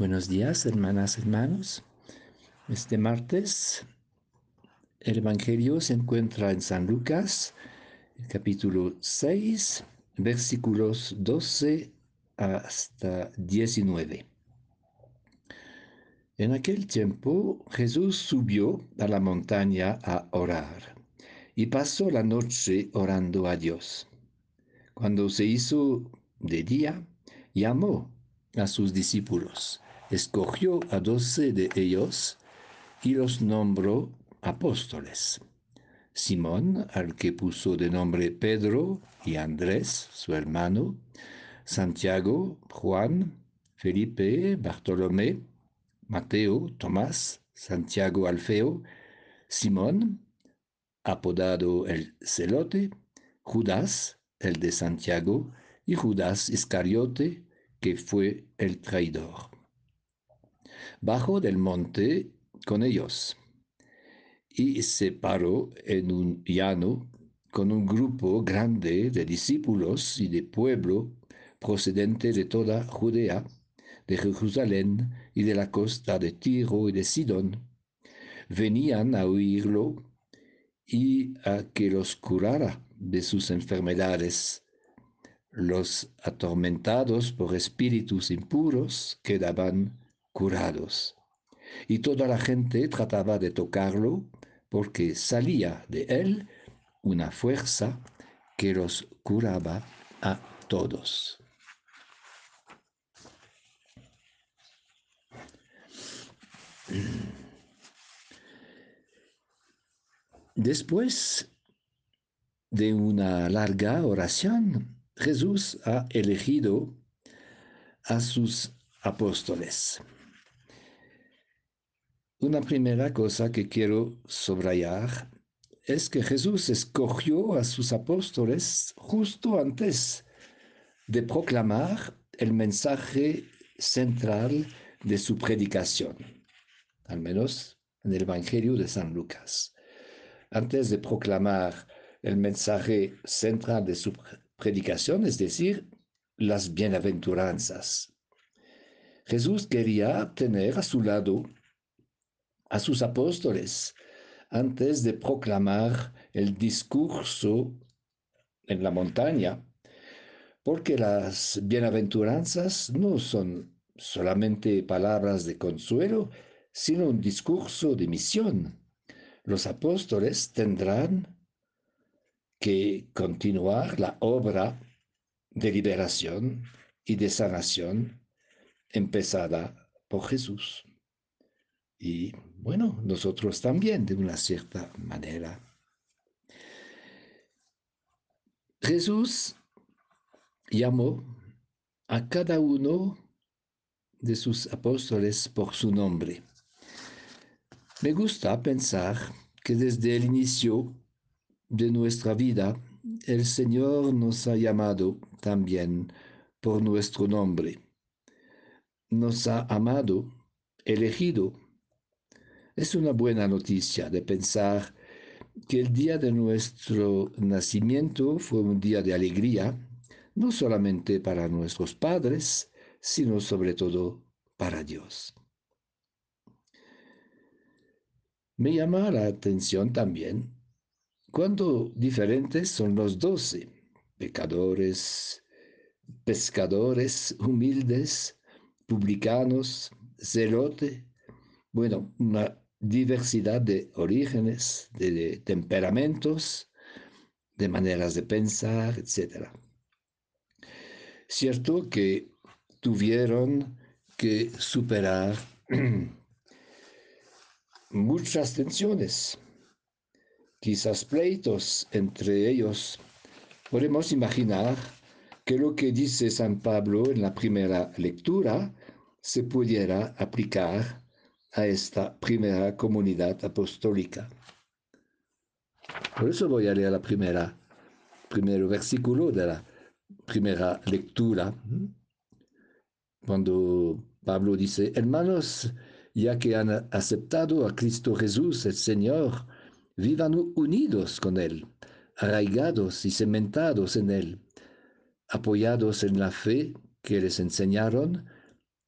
Buenos días, hermanas, hermanos. Este martes el Evangelio se encuentra en San Lucas, capítulo 6, versículos 12 hasta 19. En aquel tiempo Jesús subió a la montaña a orar y pasó la noche orando a Dios. Cuando se hizo de día, llamó a sus discípulos, escogió a doce de ellos y los nombró apóstoles. Simón, al que puso de nombre Pedro, y Andrés, su hermano, Santiago, Juan, Felipe, Bartolomé, Mateo, Tomás, Santiago Alfeo, Simón, apodado el celote, Judas, el de Santiago, y Judas Iscariote, que fue el traidor. Bajó del monte con ellos y se paró en un llano con un grupo grande de discípulos y de pueblo procedente de toda Judea, de Jerusalén y de la costa de Tiro y de Sidón. Venían a oírlo y a que los curara de sus enfermedades. Los atormentados por espíritus impuros quedaban curados. Y toda la gente trataba de tocarlo porque salía de él una fuerza que los curaba a todos. Después de una larga oración, Jesús ha elegido a sus apóstoles. Una primera cosa que quiero subrayar es que Jesús escogió a sus apóstoles justo antes de proclamar el mensaje central de su predicación, al menos en el Evangelio de San Lucas. Antes de proclamar el mensaje central de su predicación, es decir, las bienaventuranzas. Jesús quería tener a su lado a sus apóstoles antes de proclamar el discurso en la montaña, porque las bienaventuranzas no son solamente palabras de consuelo, sino un discurso de misión. Los apóstoles tendrán que continuar la obra de liberación y de sanación empezada por Jesús. Y bueno, nosotros también de una cierta manera. Jesús llamó a cada uno de sus apóstoles por su nombre. Me gusta pensar que desde el inicio de nuestra vida, el Señor nos ha llamado también por nuestro nombre. Nos ha amado, elegido es una buena noticia de pensar que el día de nuestro nacimiento fue un día de alegría, no solamente para nuestros padres, sino sobre todo para Dios. Me llama la atención también cuando diferentes son los doce, pecadores, pescadores, humildes, publicanos, celote, bueno, una diversidad de orígenes, de, temperamentos, de maneras de pensar, etc. Cierto que tuvieron que superar muchas tensiones, quizás pleitos entre ellos. Podemos imaginar que lo que dice San Pablo en la primera lectura se pudiera aplicar a esta primera comunidad apostólica. Por eso voy a leer la primera, primer versículo de la primera lectura, cuando Pablo dice, hermanos, ya que han aceptado a Cristo Jesús, el Señor, vivan unidos con Él, arraigados y cementados en Él, apoyados en la fe que les enseñaron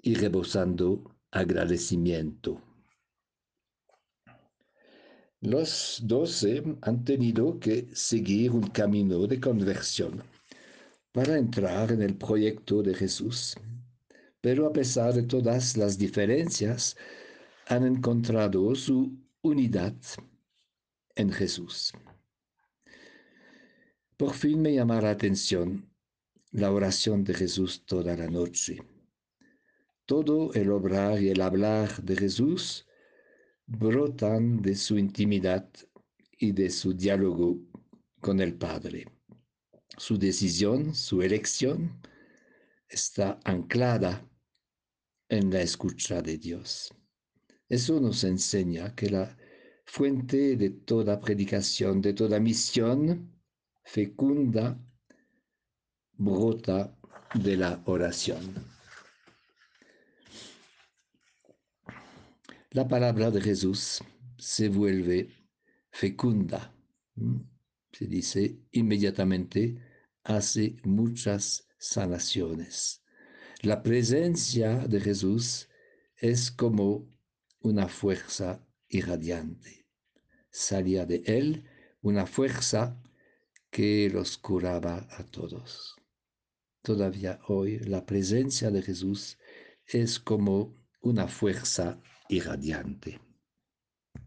y rebosando agradecimiento. Los doce han tenido que seguir un camino de conversión para entrar en el proyecto de Jesús. Pero a pesar de todas las diferencias, han encontrado su unidad en Jesús. Por fin me llama la atención la oración de Jesús toda la noche. Todo el obrar y el hablar de Jesús brotan de su intimidad y de su diálogo con el Padre. Su decisión, su elección, está anclada en la escucha de Dios. Eso nos enseña que la fuente de toda predicación, de toda misión fecunda, brota de la oración. La palabra de Jesús se vuelve fecunda. Se dice inmediatamente, hace muchas sanaciones. La presencia de Jesús es como una fuerza irradiante. Salía de él una fuerza que los curaba a todos. Todavía hoy la presencia de Jesús es como una fuerza irradiante.